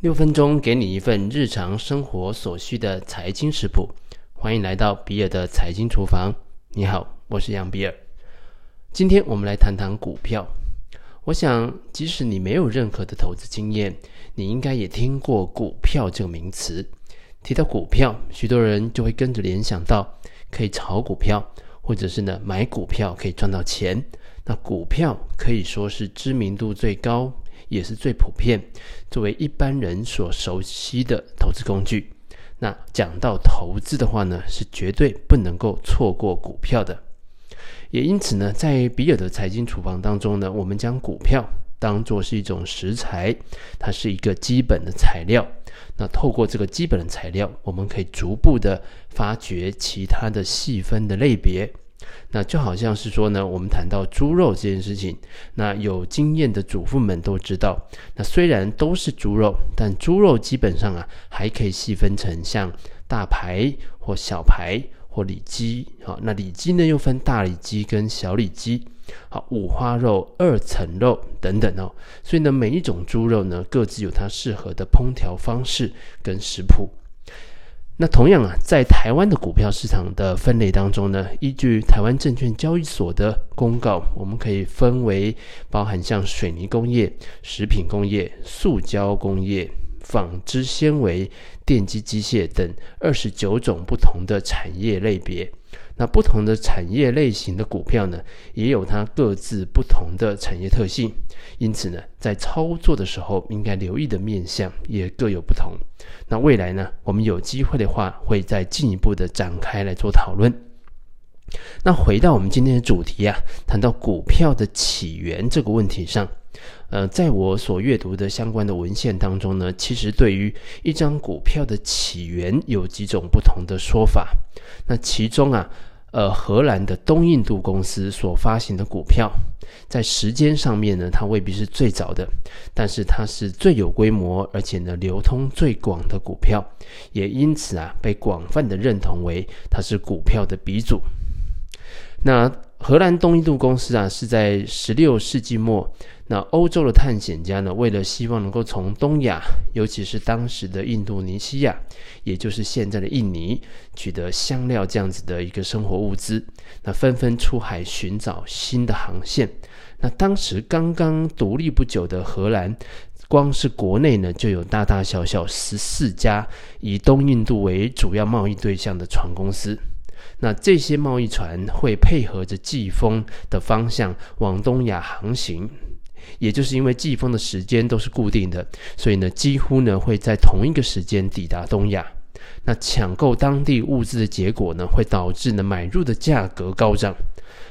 六分钟给你一份日常生活所需的财经食谱，欢迎来到比尔的财经厨房。你好，我是杨比尔。今天我们来谈谈股票。我想，即使你没有任何的投资经验，你应该也听过股票这个名词。提到股票，许多人就会跟着联想到可以炒股票，或者是呢买股票可以赚到钱。那股票可以说是知名度最高，也是最普遍，作为一般人所熟悉的投资工具。那讲到投资的话呢，是绝对不能够错过股票的。也因此呢，在比尔的财经厨房当中呢，我们将股票当作是一种食材，它是一个基本的材料。那透过这个基本的材料，我们可以逐步的发掘其他的细分的类别。那就好像是说呢，我们谈到猪肉这件事情，那有经验的主妇们都知道，那虽然都是猪肉，但猪肉基本上啊，还可以细分成像大排或小排或里脊，好，那里脊呢又分大里脊跟小里脊，好，五花肉、二层肉等等哦，所以呢，每一种猪肉呢，各自有它适合的烹调方式跟食谱。那同样啊，在台湾的股票市场的分类当中呢，依据台湾证券交易所的公告，我们可以分为包含像水泥工业、食品工业、塑胶工业、纺织纤维、电机机械等二十九种不同的产业类别。那不同的产业类型的股票呢，也有它各自不同的产业特性，因此呢，在操作的时候应该留意的面向也各有不同。那未来呢，我们有机会的话，会再进一步的展开来做讨论。那回到我们今天的主题啊，谈到股票的起源这个问题上，呃，在我所阅读的相关的文献当中呢，其实对于一张股票的起源有几种不同的说法。那其中啊，呃，荷兰的东印度公司所发行的股票，在时间上面呢，它未必是最早的，但是它是最有规模，而且呢，流通最广的股票，也因此啊，被广泛的认同为它是股票的鼻祖。那荷兰东印度公司啊，是在十六世纪末。那欧洲的探险家呢，为了希望能够从东亚，尤其是当时的印度尼西亚，也就是现在的印尼，取得香料这样子的一个生活物资，那纷纷出海寻找新的航线。那当时刚刚独立不久的荷兰，光是国内呢，就有大大小小十四家以东印度为主要贸易对象的船公司。那这些贸易船会配合着季风的方向往东亚航行。也就是因为季风的时间都是固定的，所以呢，几乎呢会在同一个时间抵达东亚。那抢购当地物资的结果呢，会导致呢买入的价格高涨。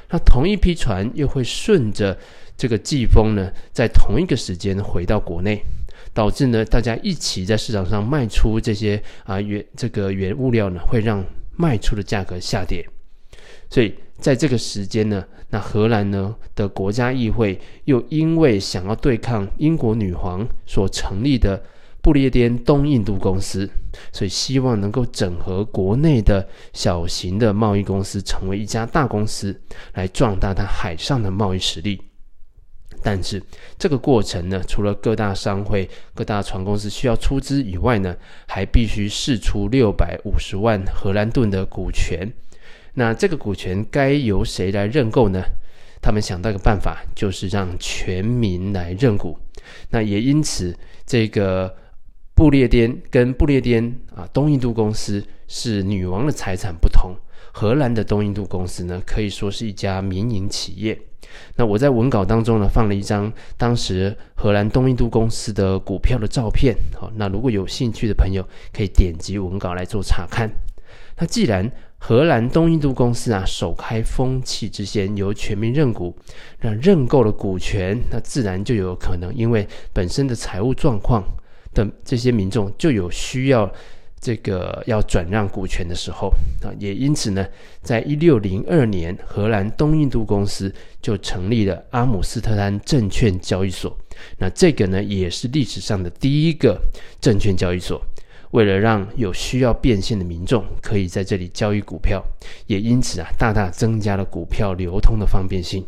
那同一批船又会顺着这个季风呢，在同一个时间回到国内，导致呢大家一起在市场上卖出这些啊原这个原物料呢，会让卖出的价格下跌。所以在这个时间呢，那荷兰呢的国家议会又因为想要对抗英国女皇所成立的不列颠东印度公司，所以希望能够整合国内的小型的贸易公司，成为一家大公司，来壮大它海上的贸易实力。但是这个过程呢，除了各大商会、各大船公司需要出资以外呢，还必须释出六百五十万荷兰盾的股权。那这个股权该由谁来认购呢？他们想到一个办法，就是让全民来认股。那也因此，这个不列颠跟不列颠啊东印度公司是女王的财产不同，荷兰的东印度公司呢，可以说是一家民营企业。那我在文稿当中呢，放了一张当时荷兰东印度公司的股票的照片。好，那如果有兴趣的朋友，可以点击文稿来做查看。那既然荷兰东印度公司啊，首开风气之先，由全民认股，那认购了股权，那自然就有可能因为本身的财务状况这些民众就有需要这个要转让股权的时候啊，也因此呢，在一六零二年，荷兰东印度公司就成立了阿姆斯特丹证券交易所，那这个呢，也是历史上的第一个证券交易所。为了让有需要变现的民众可以在这里交易股票，也因此啊，大大增加了股票流通的方便性。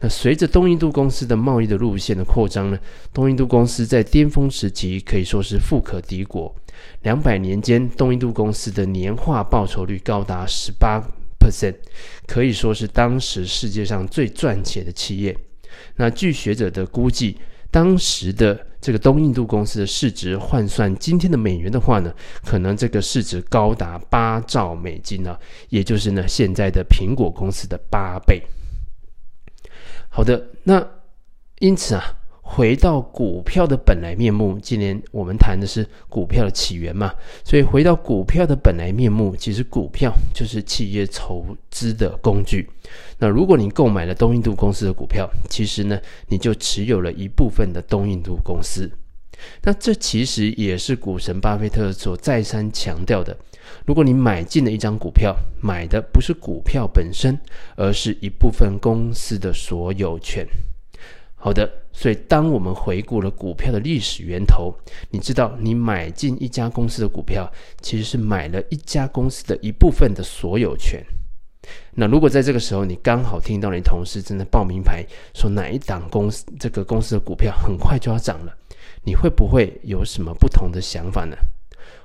那随着东印度公司的贸易的路线的扩张呢，东印度公司在巅峰时期可以说是富可敌国。两百年间，东印度公司的年化报酬率高达十八 percent，可以说是当时世界上最赚钱的企业。那据学者的估计，当时的这个东印度公司的市值换算今天的美元的话呢，可能这个市值高达八兆美金啊，也就是呢现在的苹果公司的八倍。好的，那因此啊。回到股票的本来面目，今年我们谈的是股票的起源嘛，所以回到股票的本来面目，其实股票就是企业筹资的工具。那如果你购买了东印度公司的股票，其实呢，你就持有了一部分的东印度公司。那这其实也是股神巴菲特所再三强调的：如果你买进了一张股票，买的不是股票本身，而是一部分公司的所有权。好的，所以当我们回顾了股票的历史源头，你知道，你买进一家公司的股票，其实是买了一家公司的一部分的所有权。那如果在这个时候，你刚好听到你同事正在报名牌，说哪一档公司这个公司的股票很快就要涨了，你会不会有什么不同的想法呢？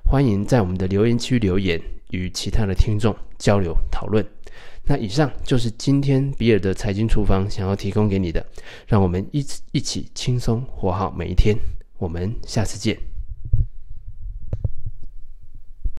欢迎在我们的留言区留言，与其他的听众交流讨论。那以上就是今天比尔的财经厨房想要提供给你的，让我们一起一起轻松活好每一天。我们下次见。